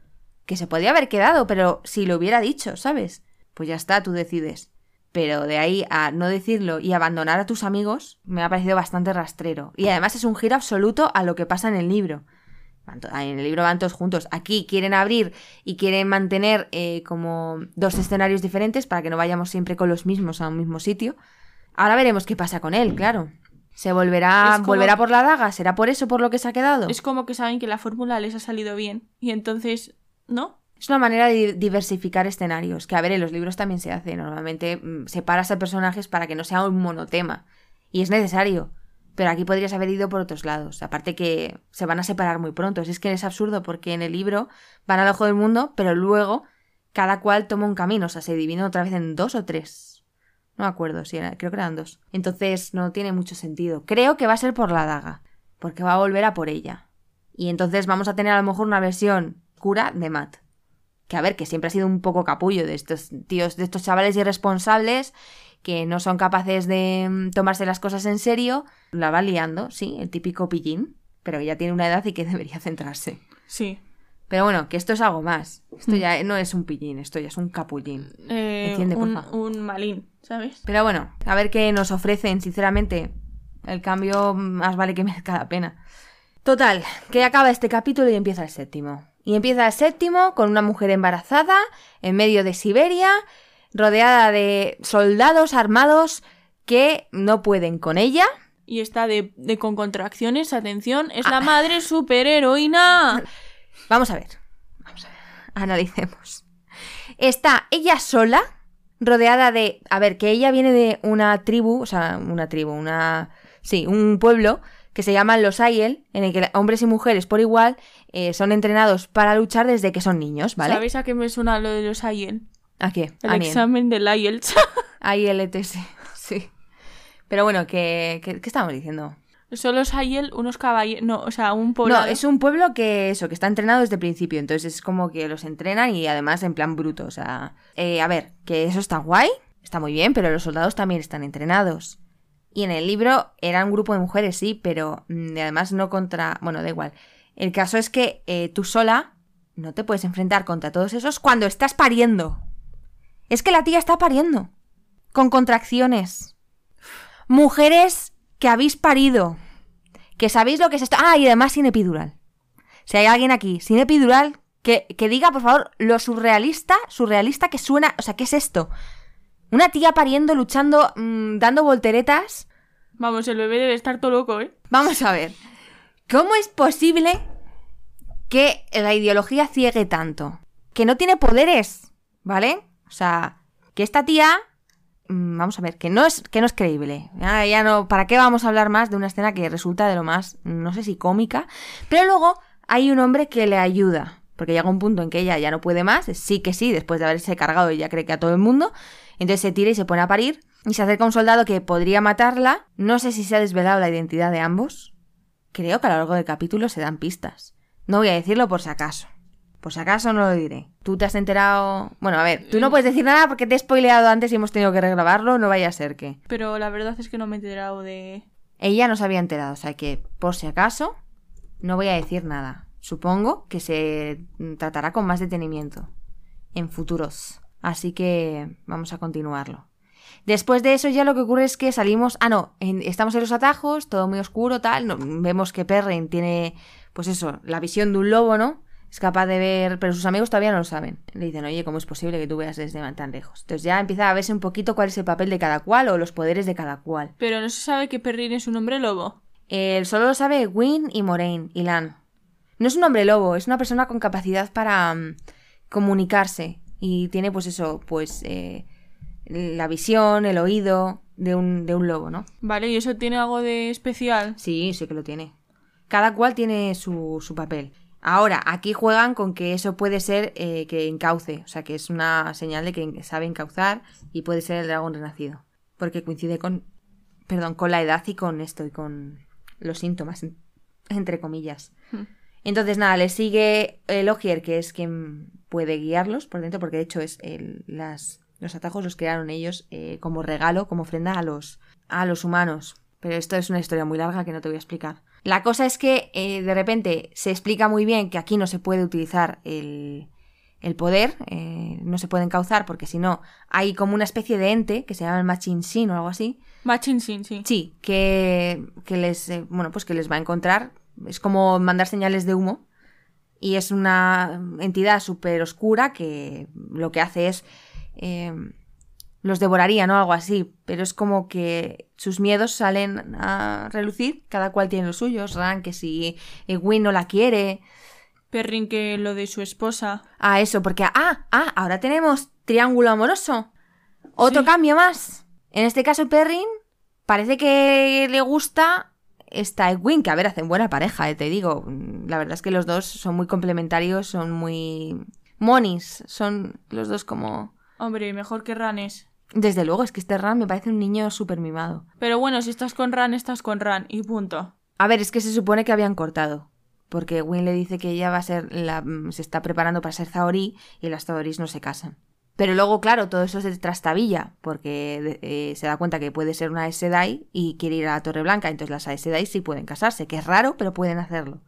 Que se podía haber quedado, pero si lo hubiera dicho, ¿sabes? Pues ya está, tú decides. Pero de ahí a no decirlo y abandonar a tus amigos, me ha parecido bastante rastrero. Y además es un giro absoluto a lo que pasa en el libro. En el libro van todos juntos. Aquí quieren abrir y quieren mantener eh, como dos escenarios diferentes para que no vayamos siempre con los mismos a un mismo sitio. Ahora veremos qué pasa con él, claro. ¿Se volverá, como- volverá por la daga? ¿Será por eso por lo que se ha quedado? Es como que saben que la fórmula les ha salido bien. Y entonces, ¿no? Es una manera de di- diversificar escenarios, que a ver, en los libros también se hace. Normalmente mm, separas a personajes para que no sea un monotema. Y es necesario. Pero aquí podrías haber ido por otros lados. Aparte que se van a separar muy pronto. Si es que es absurdo porque en el libro van al ojo del mundo, pero luego cada cual toma un camino. O sea, se dividen otra vez en dos o tres. No me acuerdo, era, creo que eran dos. Entonces no tiene mucho sentido. Creo que va a ser por la daga. Porque va a volver a por ella. Y entonces vamos a tener a lo mejor una versión cura de Matt que a ver, que siempre ha sido un poco capullo de estos tíos, de estos chavales irresponsables que no son capaces de mm, tomarse las cosas en serio, la va liando, sí, el típico pillín, pero que ya tiene una edad y que debería centrarse. Sí. Pero bueno, que esto es algo más. Esto ya no es un pillín, esto ya es un capullín. Eh, Entiende, un, un malín, ¿sabes? Pero bueno, a ver qué nos ofrecen, sinceramente. El cambio más vale que merezca la pena. Total, que acaba este capítulo y empieza el séptimo. Y empieza el séptimo con una mujer embarazada en medio de Siberia, rodeada de soldados armados que no pueden con ella. Y está de, de con contracciones, atención, es la madre superheroína. Vamos a ver, vamos a ver, analicemos. Está ella sola, rodeada de... A ver, que ella viene de una tribu, o sea, una tribu, una... Sí, un pueblo que se llaman los Aiel, en el que hombres y mujeres por igual eh, son entrenados para luchar desde que son niños, ¿vale? ¿Sabéis a qué me suena lo de los IEL? ¿A qué? El examen del IELTS. IELTS, sí. Pero bueno, ¿qué, qué, qué estamos diciendo? Son los IEL unos caballeros. No, o sea, un No, poblado. es un pueblo que eso, que está entrenado desde el principio, entonces es como que los entrenan y además en plan bruto, o sea, eh, a ver, que eso está guay, está muy bien, pero los soldados también están entrenados. Y en el libro era un grupo de mujeres, sí, pero mm, además no contra, bueno, da igual. El caso es que eh, tú sola no te puedes enfrentar contra todos esos cuando estás pariendo. Es que la tía está pariendo, con contracciones. Mujeres que habéis parido, que sabéis lo que es esto. Ah, y además sin epidural. Si hay alguien aquí sin epidural, que, que diga, por favor, lo surrealista, surrealista que suena. O sea, ¿qué es esto? Una tía pariendo, luchando, mm, dando volteretas. Vamos, el bebé debe estar todo loco, ¿eh? Vamos a ver. ¿Cómo es posible que la ideología ciegue tanto? Que no tiene poderes, ¿vale? O sea, que esta tía. mm, Vamos a ver, que no es, que no es creíble. Ya, ya no. ¿Para qué vamos a hablar más de una escena que resulta de lo más, no sé si cómica? Pero luego hay un hombre que le ayuda. Porque llega un punto en que ella ya no puede más. Sí que sí, después de haberse cargado, ella cree que a todo el mundo. Entonces se tira y se pone a parir. Y se acerca un soldado que podría matarla. No sé si se ha desvelado la identidad de ambos. Creo que a lo largo del capítulo se dan pistas. No voy a decirlo por si acaso. Por si acaso no lo diré. Tú te has enterado. Bueno, a ver, tú no puedes decir nada porque te he spoileado antes y hemos tenido que regrabarlo. No vaya a ser que. Pero la verdad es que no me he enterado de. Ella no se había enterado, o sea que, por si acaso, no voy a decir nada. Supongo que se tratará con más detenimiento en futuros. Así que vamos a continuarlo. Después de eso ya lo que ocurre es que salimos... Ah, no, en- estamos en los atajos, todo muy oscuro, tal. no- vemos que Perrin tiene, pues eso, la visión de un lobo, ¿no? Es capaz de ver, pero sus amigos todavía no lo saben. Le dicen, oye, ¿cómo es posible que tú veas desde tan lejos? Entonces ya empieza a verse un poquito cuál es el papel de cada cual o los poderes de cada cual. Pero no se sabe que Perrin es un hombre lobo. El solo lo sabe Win y Moraine y Lan. No es un hombre lobo, es una persona con capacidad para mm, comunicarse. Y tiene, pues eso, pues eh, la visión, el oído de un, de un lobo, ¿no? Vale, ¿y eso tiene algo de especial? Sí, sí que lo tiene. Cada cual tiene su, su papel. Ahora, aquí juegan con que eso puede ser eh, que encauce, o sea, que es una señal de que sabe encauzar y puede ser el dragón renacido, porque coincide con, perdón, con la edad y con esto y con los síntomas, en- entre comillas. Hmm. Entonces, nada, le sigue el Ogier, que es quien puede guiarlos por dentro, porque de hecho es el- las, los atajos los crearon ellos eh, como regalo, como ofrenda a los, a los humanos. Pero esto es una historia muy larga que no te voy a explicar. La cosa es que eh, de repente se explica muy bien que aquí no se puede utilizar el, el poder, eh, no se puede encauzar porque si no hay como una especie de ente que se llama el Machin Sin o algo así, Machin Sin, sí. Sí, que, que les eh, bueno, pues que les va a encontrar. Es como mandar señales de humo. Y es una entidad súper oscura que lo que hace es. eh, los devoraría, ¿no? Algo así. Pero es como que sus miedos salen a relucir. Cada cual tiene los suyos. Ran, que si Win no la quiere. Perrin que lo de su esposa. Ah, eso, porque. Ah, ah, ahora tenemos triángulo amoroso. Otro Sí. cambio más. En este caso, Perrin parece que le gusta esta Egwin, que a ver, hacen buena pareja, eh, te digo. La verdad es que los dos son muy complementarios, son muy. monis. Son los dos como. Hombre, mejor que Ranes. Desde luego, es que este Ran me parece un niño súper mimado. Pero bueno, si estás con Ran, estás con Ran. Y punto. A ver, es que se supone que habían cortado. Porque Win le dice que ella va a ser la, mm, se está preparando para ser Zaori y las Zaoris no se casan. Pero luego, claro, todo eso se trastabilla porque eh, se da cuenta que puede ser una Aes Sedai y quiere ir a la Torre Blanca. Entonces las Aes Sedai sí pueden casarse, que es raro, pero pueden hacerlo.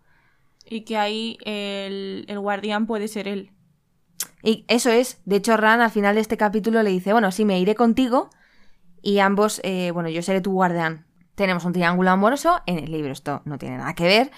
Y que ahí el, el guardián puede ser él. Y eso es, de hecho Ran al final de este capítulo le dice, bueno, sí, me iré contigo y ambos, eh, bueno, yo seré tu guardián. Tenemos un triángulo amoroso, en el libro esto no tiene nada que ver.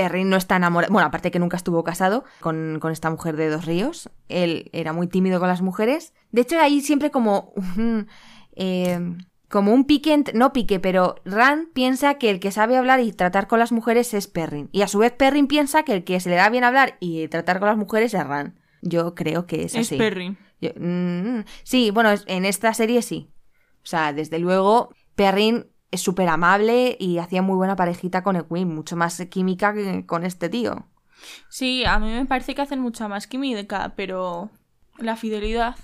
Perrin no está enamorado, bueno, aparte que nunca estuvo casado con, con esta mujer de dos ríos, él era muy tímido con las mujeres. De hecho, hay siempre como un, eh, como un pique, no pique, pero Ran piensa que el que sabe hablar y tratar con las mujeres es Perrin. Y a su vez Perrin piensa que el que se le da bien hablar y tratar con las mujeres es Ran. Yo creo que es Es así. Perrin. Yo- mm, sí, bueno, es- en esta serie sí. O sea, desde luego, Perrin es súper amable y hacía muy buena parejita con Equine, mucho más química que con este tío. Sí, a mí me parece que hacen mucha más química, pero la fidelidad.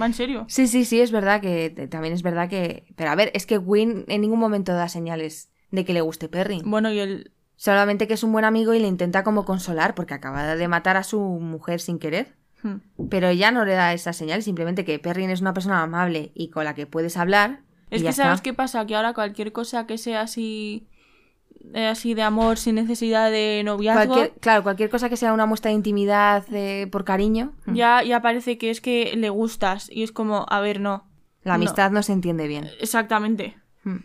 Va en serio. Sí, sí, sí, es verdad que también es verdad que... Pero a ver, es que Win en ningún momento da señales de que le guste Perrin. Bueno, y el. Solamente que es un buen amigo y le intenta como consolar porque acaba de matar a su mujer sin querer. Hmm. Pero ella no le da esa señal, simplemente que Perrin es una persona amable y con la que puedes hablar. Es que sabes está. qué pasa, que ahora cualquier cosa que sea así. eh, así de amor sin necesidad de noviazgo. Cualquier, claro, cualquier cosa que sea una muestra de intimidad por cariño, Ya, ya parece que es que le gustas. Y es como, a ver, no. la amistad no. se entiende bien. Exactamente. Hmm.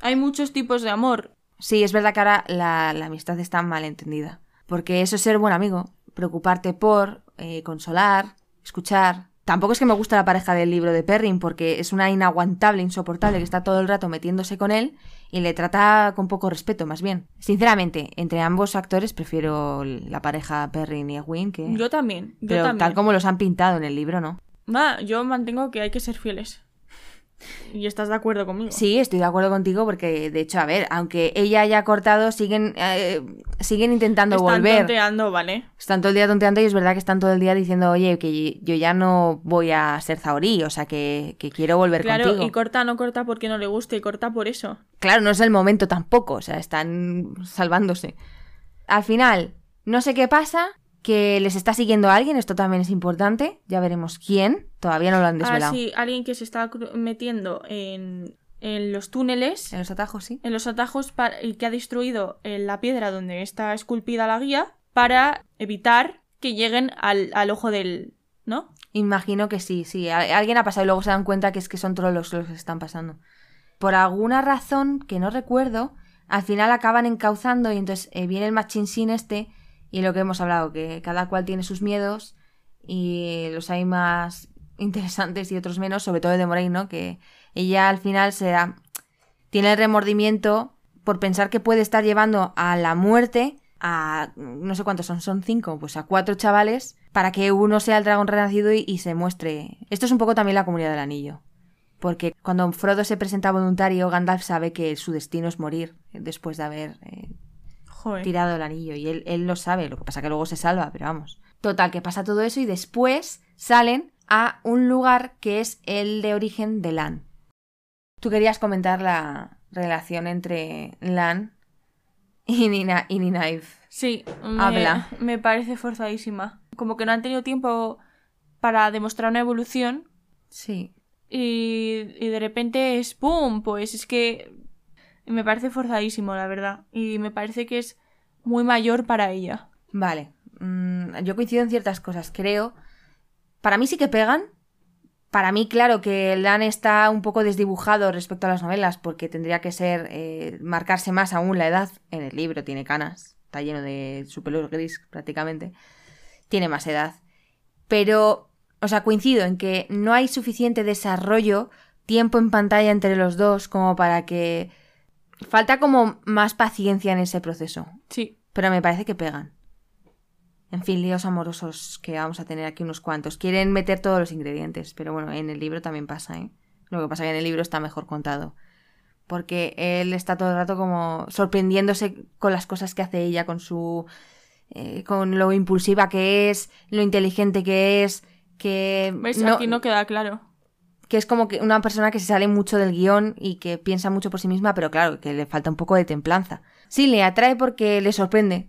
Hay muchos tipos de amor. Sí, es verdad que ahora la, la amistad está mal entendida. Porque eso es ser buen amigo. Preocuparte por, eh, consolar, escuchar. Tampoco es que me gusta la pareja del libro de Perrin, porque es una inaguantable, insoportable, que está todo el rato metiéndose con él y le trata con poco respeto, más bien. Sinceramente, entre ambos actores prefiero la pareja Perrin y Egwene, que... Yo también. Yo Pero también. tal como los han pintado en el libro, ¿no? Va, yo mantengo que hay que ser fieles. Y estás de acuerdo conmigo. Sí, estoy de acuerdo contigo porque, de hecho, a ver, aunque ella haya cortado, siguen, eh, siguen intentando Están volver. tonteando, ¿vale? Están todo el día tonteando y es verdad que están todo el día diciendo, oye, que yo ya no voy a ser Zaorí, o sea, que, que quiero volver Claro, contigo. y corta no corta porque no le guste, corta por eso. Claro, no es el momento tampoco, o sea, están salvándose. Al final, no sé qué pasa, que les está siguiendo a alguien, esto también es importante, ya veremos quién, todavía no lo han Ah, desvelado. sí, alguien que se está metiendo en, en los túneles, En los atajos, sí. en los atajos, para, y que ha destruido eh, la piedra donde está esculpida la guía para evitar que lleguen al, al ojo del... ¿No? Imagino que sí, sí. Alguien ha pasado y luego se dan cuenta que es que son trolos los que están pasando. Por alguna razón que no recuerdo, al final acaban encauzando y entonces eh, viene el machinsin este y lo que hemos hablado, que cada cual tiene sus miedos y los hay más interesantes y otros menos, sobre todo el de Moraine, ¿no? Que ella al final se da- tiene el remordimiento por pensar que puede estar llevando a la muerte a no sé cuántos son, son cinco, pues a cuatro chavales para que uno sea el dragón renacido y, y se muestre. Esto es un poco también la comunidad del anillo. Porque cuando Frodo se presenta voluntario, Gandalf sabe que su destino es morir después de haber eh, Joder. tirado el anillo. Y él, él lo sabe, lo que pasa que luego se salva, pero vamos. Total, que pasa todo eso y después salen a un lugar que es el de origen de Lan. Tú querías comentar la relación entre Lan y, Nina, y Ninaive. Sí, me, Habla. me parece forzadísima. Como que no han tenido tiempo para demostrar una evolución Sí. y, y de repente es ¡pum! Pues es que me parece forzadísimo, la verdad. Y me parece que es muy mayor para ella. Vale. Mm, yo coincido en ciertas cosas. Creo. Para mí sí que pegan. Para mí, claro, que Lan está un poco desdibujado respecto a las novelas, porque tendría que ser. eh, marcarse más aún la edad. En el libro tiene canas. Está lleno de su pelo gris prácticamente. Tiene más edad. Pero. O sea, coincido en que no hay suficiente desarrollo, tiempo en pantalla entre los dos, como para que. Falta como más paciencia en ese proceso. Sí, Pero me parece que pegan. En fin, líos amorosos que vamos a tener aquí unos cuantos. Quieren meter todos los ingredientes, pero bueno, en el libro también pasa, ¿eh? Lo que pasa es que en el libro está mejor contado. Porque él está todo el rato como sorprendiéndose con las cosas que hace ella, con su. eh, con lo impulsiva que es, lo inteligente que es, que. ¿ves? Aquí no queda claro. Que es como que una persona que se sale mucho del guion y que piensa mucho por sí misma, pero claro, que le falta un poco de templanza. Sí, le atrae porque le sorprende.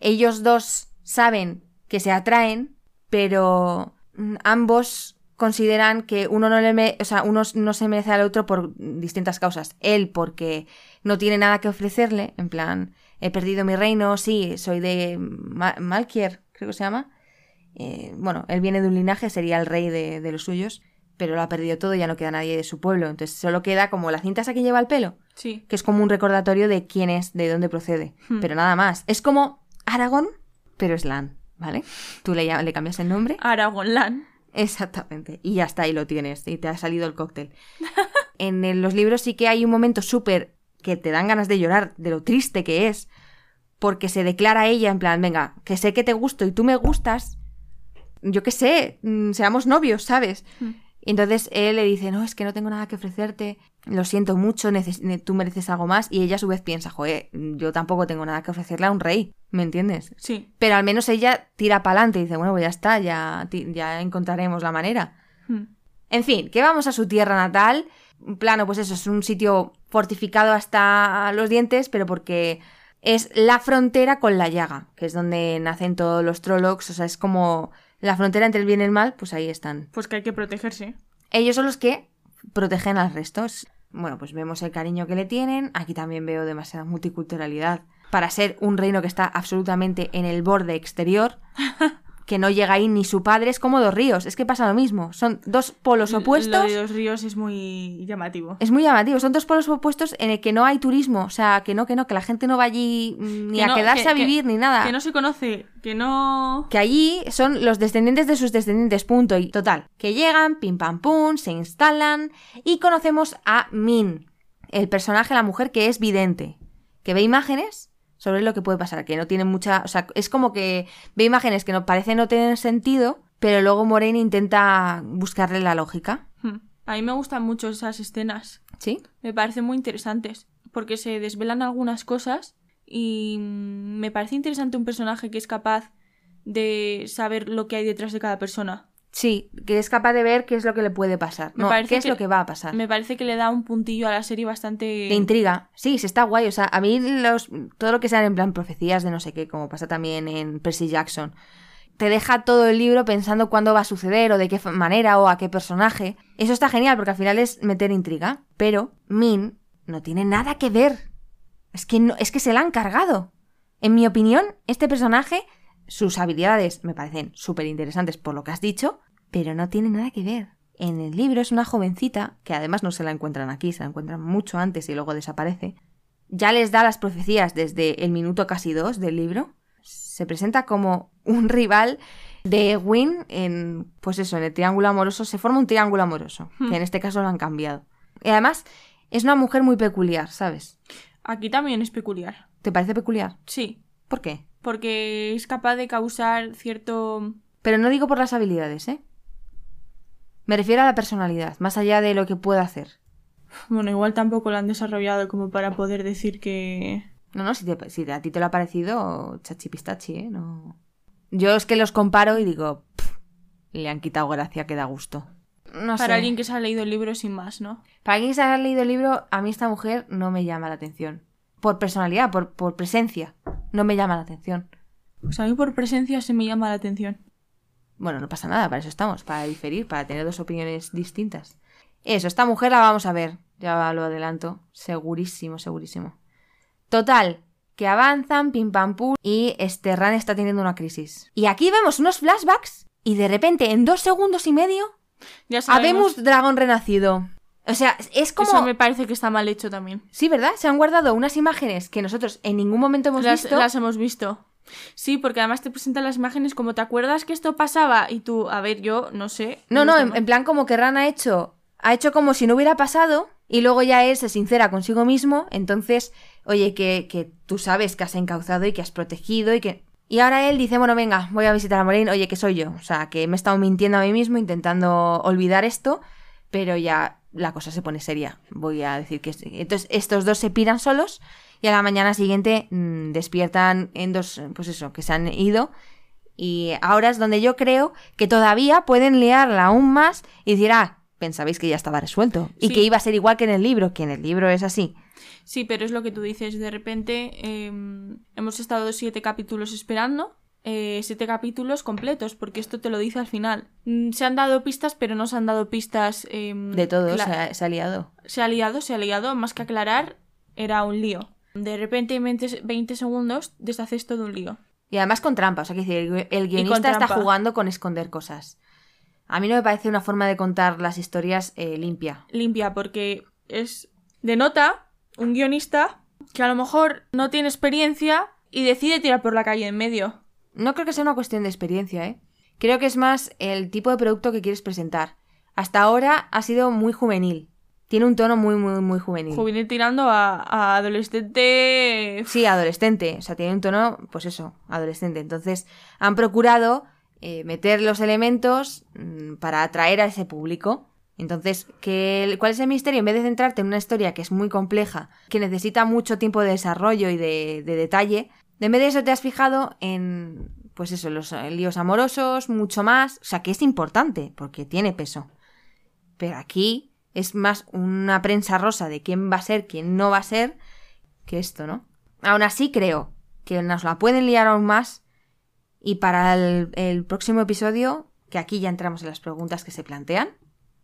Ellos dos saben que se atraen, pero mm, ambos consideran que uno no le o sea, uno no se merece al otro por distintas causas. Él porque no tiene nada que ofrecerle, en plan, he perdido mi reino, sí, soy de Ma- Malkier, creo que se llama. Eh, bueno, él viene de un linaje, sería el rey de, de los suyos, pero lo ha perdido todo, ya no queda nadie de su pueblo. Entonces solo queda como la cinta esa que lleva el pelo, Sí. que es como un recordatorio de quién es, de dónde procede. Hmm. Pero nada más. Es como Aragón, pero es Lan, ¿vale? Tú le, le cambias el nombre. Aragorn Lan. Exactamente. Y ya está, ahí lo tienes. Y te ha salido el cóctel. en el- los libros sí que hay un momento súper que te dan ganas de llorar de lo triste que es. Porque se declara ella en plan, venga, que sé que te gusto y tú me gustas. Yo qué sé, mm, seamos novios, ¿sabes? Mm. Y entonces él le dice, no, es que no tengo nada que ofrecerte, lo siento mucho, tú mereces algo más. Y ella a su vez piensa, joder, yo tampoco tengo nada que ofrecerle a un rey, ¿me entiendes? Sí. Pero al menos ella tira para adelante y dice, bueno, pues ya está, ya, ya encontraremos la manera. Hmm. En fin, que vamos a su tierra natal. Plano, pues eso, es un sitio fortificado hasta los dientes, pero porque es la frontera con la llaga, que es donde nacen todos los Trollocs, o sea, es como la frontera entre el bien y el mal, pues ahí están. Pues que hay que protegerse. Ellos son los que protegen al resto. Es- Bueno, pues vemos el cariño que le tienen. Aquí también veo demasiada multiculturalidad para ser un reino que está absolutamente en el borde exterior. Que no llega ahí ni su padre, es como dos ríos. Es que pasa lo mismo. Son dos polos Lo opuestos. de los ríos es muy llamativo. Es muy llamativo. Son dos polos opuestos en el que no hay turismo. O sea, que no, que no, que la gente no va allí mm, ni Que a no- quedarse que- a que- vivir ni nada. Que no se conoce, que no... Que allí son los descendientes de sus descendientes, punto. Y total, que llegan, pim pam pum, se instalan y conocemos a Min, el personaje, la mujer que es vidente, que ve imágenes sobre lo que puede pasar, que no tiene mucha... O sea, es como que ve imágenes que no parecen no tener sentido, pero luego Moraine intenta buscarle la lógica. Hmm. A mí me gustan mucho esas escenas. ¿Sí? Me parecen muy interesantes. Porque se desvelan algunas cosas y me parece interesante un personaje que es capaz de saber lo que hay detrás de cada persona. Sí, que es capaz de ver qué es lo que le puede pasar. Me No, parece qué es que- lo que va a pasar. Me parece que le da un puntillo a la serie bastante... de intriga. Sí, se está guay. O sea, a mí los, todo lo que sean en plan profecías de no sé qué, como pasa también en Percy Jackson, te deja todo el libro pensando cuándo va a suceder o de qué manera o a qué personaje. Eso está genial porque al final es meter intriga. Pero Min no tiene nada que ver. Es que, no, es que se la han cargado. En mi opinión, este personaje, sus habilidades me parecen súper interesantes por lo que has dicho, pero no tiene nada que ver. En el libro es una jovencita, que además no se la encuentran aquí, se la encuentran mucho antes y luego desaparece. Ya les da las profecías desde el minuto casi dos del libro. Se presenta como un rival de Egwin en, pues eso, en el triángulo amoroso. Se forma un triángulo amoroso, Hmm. que en este caso lo han cambiado. Y además es una mujer muy peculiar, ¿sabes? Aquí también es peculiar. ¿Te parece peculiar? Sí. ¿Por qué? Porque es capaz de causar cierto... Pero no digo por las habilidades, ¿eh? Me refiero a la personalidad, más allá de lo que pueda hacer. Bueno, igual tampoco lo han desarrollado como para poder decir que... No, no, si, te- si a ti te lo ha parecido, chachipistachi, ¿eh? No... Yo es que los comparo y digo, "Pff, le han quitado gracia que da gusto. No Para sé. alguien que se ha leído el libro sin más, ¿no? Para quien se haya leído el libro, a mí esta mujer no me llama la atención. Por personalidad, por, por presencia, no me llama la atención. Pues a mí por presencia se me llama la atención. Bueno, no pasa nada, para eso estamos, para diferir, para tener dos opiniones distintas. Eso, esta mujer la vamos a ver, ya lo adelanto, segurísimo, segurísimo. Total, que avanzan, pim pam pum, y este Ran está teniendo una crisis. Y aquí vemos unos flashbacks, y de repente, en dos segundos y medio, Ya habemos dragón renacido. O sea, es como... Eso me parece que está mal hecho también. Sí, ¿verdad? Se han guardado unas imágenes que nosotros en ningún momento hemos Las, visto. las hemos visto. Sí, porque además te presentan las imágenes como te acuerdas que esto pasaba y tú, a ver, yo no sé. No, no, en, plan como que Ran ha hecho, ha hecho como si no hubiera pasado y luego ya él se sincera consigo mismo, entonces, oye, que, que tú sabes que has encauzado y que has protegido y que... Y ahora él dice, bueno, venga, voy a visitar a Morín, oye, que soy yo. O sea, que me he estado mintiendo a mí mismo intentando olvidar esto, pero ya la cosa se pone seria. Voy a decir que... Entonces, estos dos se piran solos y a la mañana siguiente mm, despiertan en dos, pues eso, que se han ido y ahora es donde yo creo que todavía pueden liarla aún más y decir, ah, pensabais que ya estaba resuelto. Y Sí. que iba a ser igual que en el libro, que en el libro es así. Sí, pero es lo que tú dices. De repente eh, hemos estado siete capítulos esperando. eh, siete capítulos completos, porque esto te lo dice al final. Mm, Se han dado pistas, pero no se han dado pistas. eh, De todo, se ha, se ha liado. se ha liado, se ha liado, más que aclarar, era un lío. De repente en 20, 20 segundos deshaces todo un lío. Y además con trampa, o sea, que decir, el, gu- el guionista está jugando con esconder cosas. A mí no me parece una forma de contar las historias eh, limpia. Limpia, porque es. denota un guionista que a lo mejor no tiene experiencia y decide tirar por la calle en medio. No creo que sea una cuestión de experiencia, ¿eh? Creo que es más el tipo de producto que quieres presentar. Hasta ahora ha sido muy juvenil. Tiene un tono muy, muy, muy juvenil. Juvenil tirando a, a adolescente. Sí, adolescente. O sea, tiene un tono, pues eso, adolescente. Entonces, han procurado eh, meter los elementos mm, para atraer a ese público. Entonces, ¿qué, ¿cuál es el misterio? En vez de centrarte en una historia que es muy compleja, que necesita mucho tiempo de desarrollo y de, de detalle, en vez de eso te has fijado en, pues eso, los eh, líos amorosos, mucho más. O sea, que es importante, porque tiene peso. Pero aquí es más una prensa rosa de quién va a ser, quién no va a ser, que esto, ¿no? Aún así creo que nos la pueden liar aún más y para el, próximo episodio, que aquí ya entramos en las preguntas que se plantean,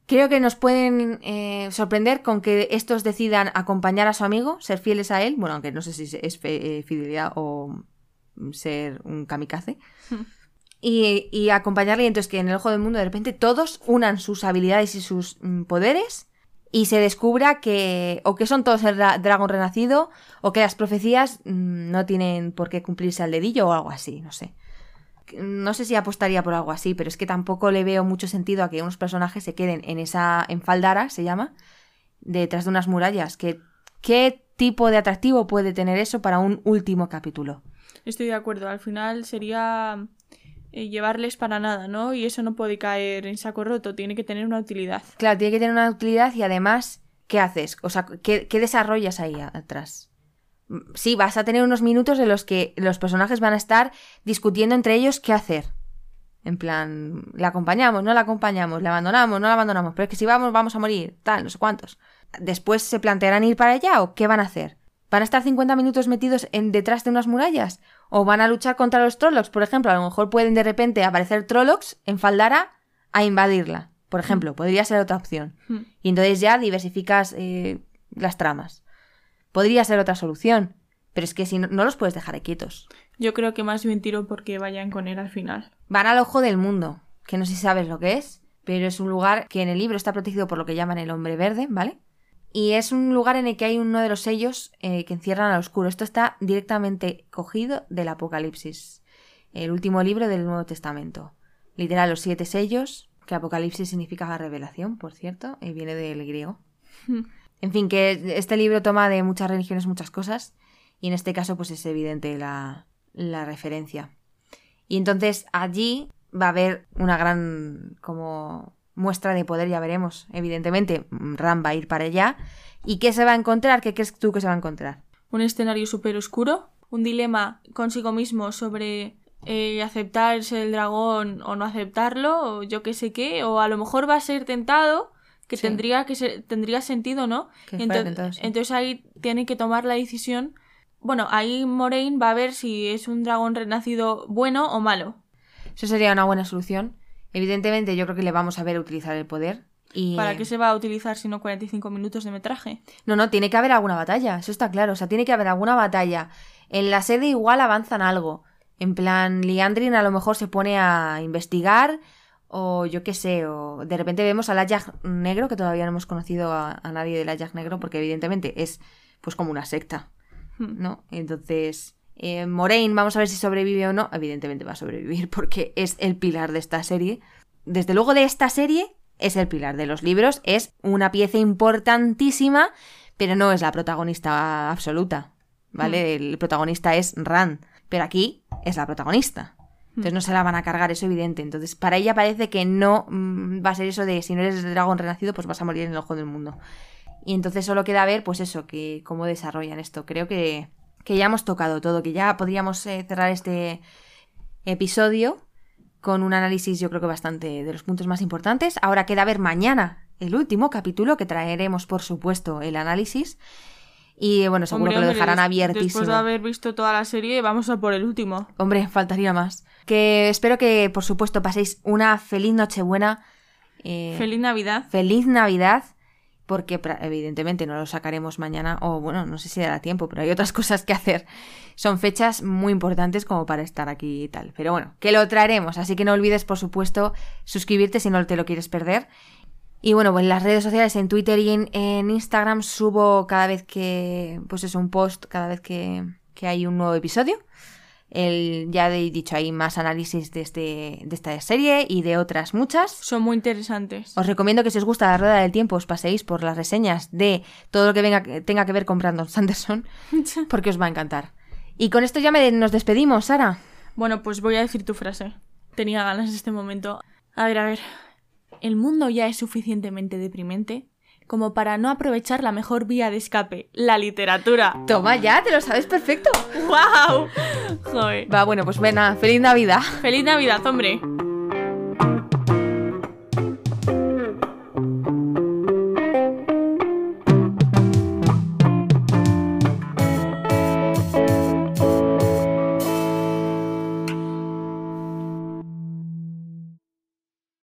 creo que nos pueden eh, sorprender con que estos decidan acompañar a su amigo, ser fieles a él, bueno, aunque no sé si es eh, fidelidad o ser un kamikaze, y, y acompañarle y entonces que en el ojo del mundo de repente todos unan sus habilidades y sus mm, poderes y se descubra que o que son todos el dra- dragón renacido o que las profecías mm, no tienen por qué cumplirse al dedillo o algo así, no sé. No sé si apostaría por algo así, pero es que tampoco le veo mucho sentido a que unos personajes se queden en esa en Faldara, se llama, detrás de unas murallas. Que, ¿Qué tipo de atractivo puede tener eso para un último capítulo? Estoy de acuerdo. Al final sería llevarles para nada, ¿no? Y eso no puede caer en saco roto. Tiene que tener una utilidad. Claro, tiene que tener una utilidad y además, ¿qué haces? O sea, ¿qué, qué desarrollas ahí atrás? Sí, vas a tener unos minutos en los que los personajes van a estar discutiendo entre ellos qué hacer. En plan, ¿la acompañamos? ¿No la acompañamos? ¿La abandonamos? ¿No la abandonamos? Pero es que si vamos, vamos a morir. Tal, no sé cuántos. Después se plantearán ir para allá o qué van a hacer. ¿Van a estar 50 minutos metidos en detrás de unas murallas? ¿O van a luchar contra los Trollocs? Por ejemplo, a lo mejor pueden de repente aparecer Trollocs en Faldara a invadirla. Por ejemplo, podría ser otra opción. Hmm. Y entonces ya diversificas eh, las tramas. Podría ser otra solución. Pero es que si no, no los puedes dejar quietos. Yo creo que más bien tiro porque vayan con él al final. Van al ojo del mundo, que no sé si sabes lo que es, pero es un lugar que en el libro está protegido por lo que llaman el hombre verde, ¿vale? Y es un lugar en el que hay uno de los sellos eh, que encierran al oscuro. Esto está directamente cogido del Apocalipsis, el último libro del Nuevo Testamento. Literal, los siete sellos, que Apocalipsis significa revelación, por cierto, y viene del griego. En fin, que este libro toma de muchas religiones muchas cosas, y en este caso, pues es evidente la, la referencia. Y entonces allí va a haber una gran como muestra de poder, ya veremos. Evidentemente, Ram va a ir para allá. ¿Y qué se va a encontrar? ¿Qué crees tú que se va a encontrar? Un escenario súper oscuro, un dilema consigo mismo sobre eh, aceptar ser el dragón o no aceptarlo, o yo qué sé qué, o a lo mejor va a ser tentado, que Sí. tendría que ser, tendría sentido, ¿no? Que Ento- fuera tentado, sí. Entonces ahí tiene que tomar la decisión. Bueno, ahí Moraine va a ver si es un dragón renacido bueno o malo. Eso sería una buena solución. Evidentemente, yo creo que le vamos a ver utilizar el poder. Y... ¿Para qué se va a utilizar si no 45 minutos de metraje? No, no, tiene que haber alguna batalla, eso está claro. O sea, tiene que haber alguna batalla. En la sede igual avanzan algo. En plan, Liandrin a lo mejor se pone a investigar o yo qué sé, o de repente vemos al Ajak negro, que todavía no hemos conocido a, a nadie del Ajak negro, porque evidentemente es pues como una secta, Hmm. ¿no? Entonces, eh, Moraine, vamos a ver si sobrevive o no. Evidentemente va a sobrevivir porque es el pilar de esta serie. Desde luego de esta serie es el pilar de los libros, es una pieza importantísima, pero no es la protagonista absoluta, ¿vale? El protagonista es Ran, pero aquí es la protagonista. Entonces no se la van a cargar, eso es evidente. Entonces, para ella parece que no mm, va a ser eso de si no eres dragón renacido, pues vas a morir en el ojo del mundo. Y entonces solo queda ver, pues eso, que cómo desarrollan esto. Creo que, que ya hemos tocado todo, que ya podríamos eh, cerrar este episodio con un análisis, yo creo que bastante de los puntos más importantes. Ahora queda ver mañana el último capítulo, que traeremos, por supuesto, el análisis. Y bueno, seguro Hombre, que lo dejarán abiertísimo. Después de haber visto toda la serie, vamos a por el último. Hombre, faltaría más. Que espero que, por supuesto, paséis una feliz Nochebuena. eh, Feliz Navidad. feliz Navidad. Porque evidentemente no lo sacaremos mañana. O bueno, no sé si dará tiempo, pero hay otras cosas que hacer. Son fechas muy importantes como para estar aquí y tal. Pero bueno, que lo traeremos. Así que no olvides, por supuesto, suscribirte si no te lo quieres perder. Y bueno, pues en las redes sociales, en Twitter y en, en Instagram subo cada vez que, pues es un post, cada vez que, que hay un nuevo episodio. El, ya he dicho, hay más análisis de, este, de esta serie y de otras muchas. Son muy interesantes. Os recomiendo que si os gusta la rueda del tiempo os paséis por las reseñas de todo lo que venga, tenga que ver con Brandon Sanderson, porque os va a encantar. Y con esto ya me- nos despedimos, Sara. Bueno, pues voy a decir tu frase. Tenía ganas de este momento. A ver, a ver. El mundo ya es suficientemente deprimente como para no aprovechar la mejor vía de escape, la literatura. Toma ya, te lo sabes perfecto. ¡Wow! Joder. Va, bueno, pues venga, feliz Navidad. ¡Feliz Navidad, hombre!